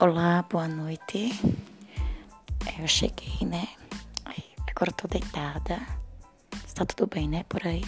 Olá, boa noite. Eu cheguei, né? Agora eu tô deitada. Está tudo bem, né? Por aí.